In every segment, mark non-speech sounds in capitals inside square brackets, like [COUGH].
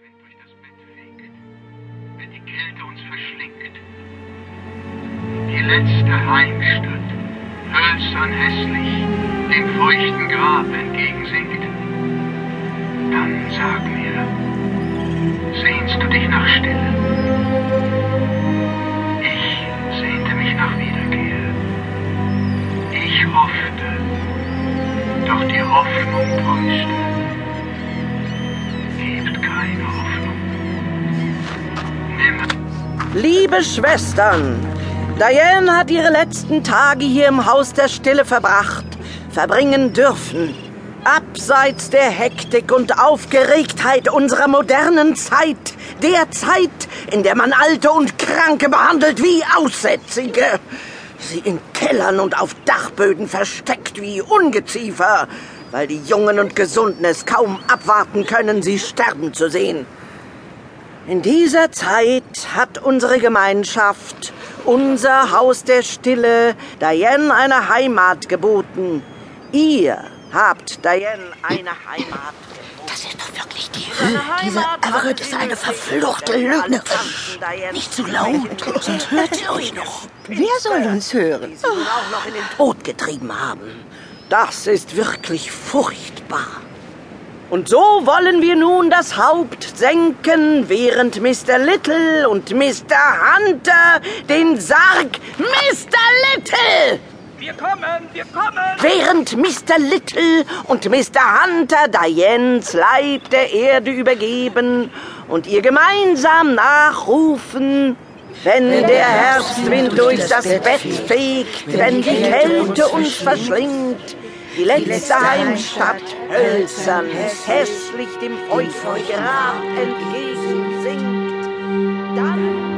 Nordwind durch das Bett fegt, wenn die Kälte uns verschlingt. Die letzte Heimstatt, hölzern hässlich, dem feuchten Grab entgegensinkt. Dann sag mir, sehnst du dich nach Stille? Ich sehnte mich nach Wiederkehr. Ich hoffte, doch die Hoffnung täuschte. Liebe Schwestern, Diane hat ihre letzten Tage hier im Haus der Stille verbracht, verbringen dürfen. Abseits der Hektik und Aufgeregtheit unserer modernen Zeit, der Zeit, in der man Alte und Kranke behandelt wie Aussätzige, sie in Kellern und auf Dachböden versteckt wie Ungeziefer, weil die Jungen und Gesunden es kaum abwarten können, sie sterben zu sehen. In dieser Zeit hat unsere Gemeinschaft, unser Haus der Stille, Diane eine Heimat geboten. Ihr habt Diane eine Heimat geboten. Das ist doch wirklich die Höhe. Diese Everett ist eine verfluchte Lügnerin. Nicht zu laut, sonst hört sie euch noch. Wer soll uns hören? Die sie auch noch in den Tod getrieben haben. Das ist wirklich furchtbar. Und so wollen wir nun das Haupt senken, während Mr. Little und Mr. Hunter den Sarg Mr. Little! Wir kommen, wir kommen! Während Mr. Little und Mr. Hunter Dianes Leib der Erde übergeben und ihr gemeinsam nachrufen, wenn der Herbstwind durch das Bett fegt, wenn die Kälte uns verschlingt, die letzte Heimstatt hölzern, hässlich dem feuchten Grab entgegensinkt, dann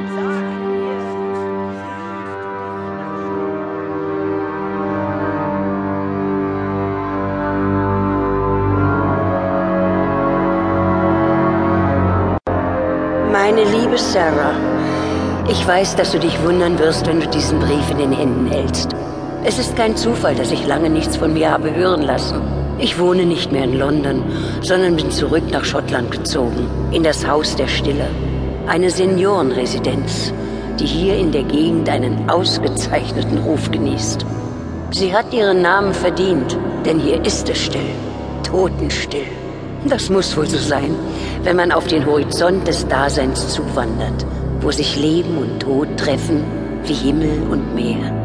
Meine liebe Sarah, ich weiß, dass du dich wundern wirst, wenn du diesen Brief in den Händen hältst. Es ist kein Zufall, dass ich lange nichts von mir habe hören lassen. Ich wohne nicht mehr in London, sondern bin zurück nach Schottland gezogen, in das Haus der Stille. Eine Seniorenresidenz, die hier in der Gegend einen ausgezeichneten Ruf genießt. Sie hat ihren Namen verdient, denn hier ist es still, totenstill. Das muss wohl so sein, wenn man auf den Horizont des Daseins zuwandert, wo sich Leben und Tod treffen wie Himmel und Meer.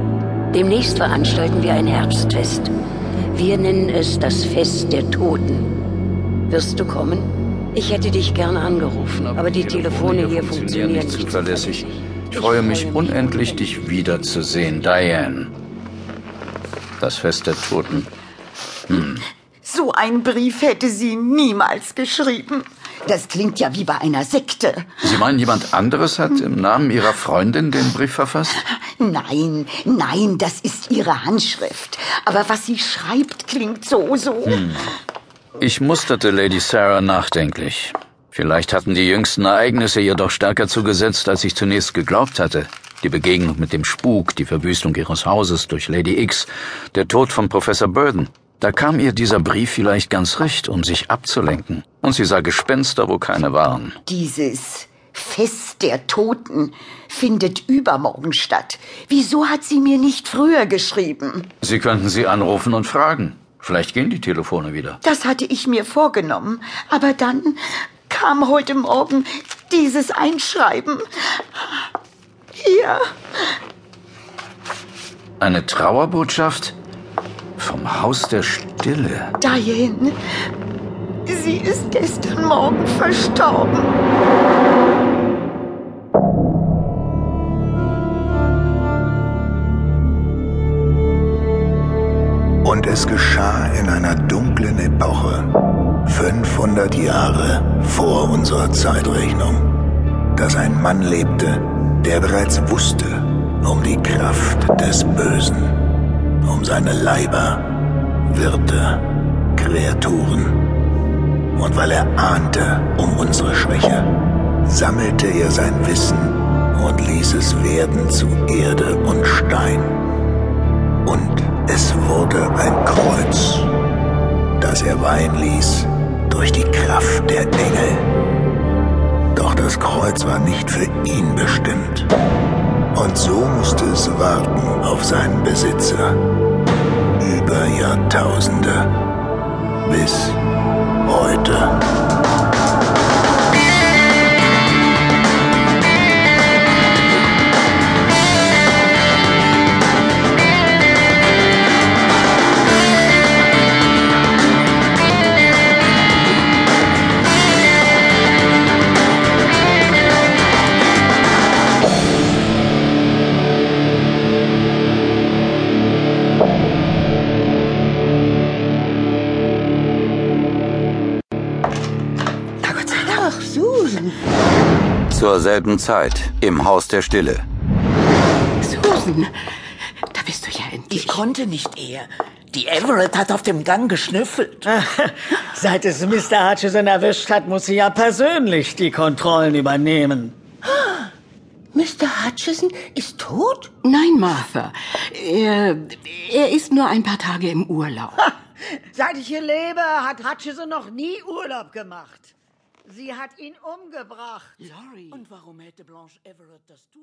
Demnächst veranstalten wir ein Herbstfest. Wir nennen es das Fest der Toten. Wirst du kommen? Ich hätte dich gerne angerufen, aber die Telefone hier funktionieren nicht zuverlässig. Ich freue mich unendlich, dich wiederzusehen, Diane. Das Fest der Toten. So einen Brief hätte sie niemals geschrieben. Das klingt ja wie bei einer Sekte. Sie meinen, jemand anderes hat im Namen Ihrer Freundin den Brief verfasst? Nein, nein, das ist ihre Handschrift. Aber was sie schreibt, klingt so, so. Ich musterte Lady Sarah nachdenklich. Vielleicht hatten die jüngsten Ereignisse ihr doch stärker zugesetzt, als ich zunächst geglaubt hatte. Die Begegnung mit dem Spuk, die Verwüstung ihres Hauses durch Lady X, der Tod von Professor Burden. Da kam ihr dieser Brief vielleicht ganz recht, um sich abzulenken. Und sie sah Gespenster, wo keine waren. Dieses Fest der Toten findet übermorgen statt. Wieso hat sie mir nicht früher geschrieben? Sie könnten sie anrufen und fragen. Vielleicht gehen die Telefone wieder. Das hatte ich mir vorgenommen. Aber dann kam heute Morgen dieses Einschreiben. Hier. Eine Trauerbotschaft? Vom Haus der Stille. Diane. Sie ist gestern Morgen verstorben. Und es geschah in einer dunklen Epoche, 500 Jahre vor unserer Zeitrechnung, dass ein Mann lebte, der bereits wusste um die Kraft des Bösen, um seine Leiber, Wirte, Kreaturen. Und weil er ahnte um unsere Schwäche, sammelte er sein Wissen und ließ es werden zu Erde und Stein. Und es wurde ein Kreuz, das er weihen ließ durch die Kraft der Engel. zwar nicht für ihn bestimmt. Und so musste es warten auf seinen Besitzer. Über Jahrtausende. Bis heute. Ach, Susan. Zur selben Zeit im Haus der Stille. Susan. Da bist du ja endlich. Ich konnte nicht eher. Die Everett hat auf dem Gang geschnüffelt. [LAUGHS] Seit es Mr. Hutchison erwischt hat, muss sie ja persönlich die Kontrollen übernehmen. [GASPS] Mr. Hutchison ist tot? Nein, Martha. Er, er ist nur ein paar Tage im Urlaub. Seit ich hier lebe, hat Hutchison noch nie Urlaub gemacht. Sie hat ihn umgebracht. Und warum hätte Blanche Everett das tun?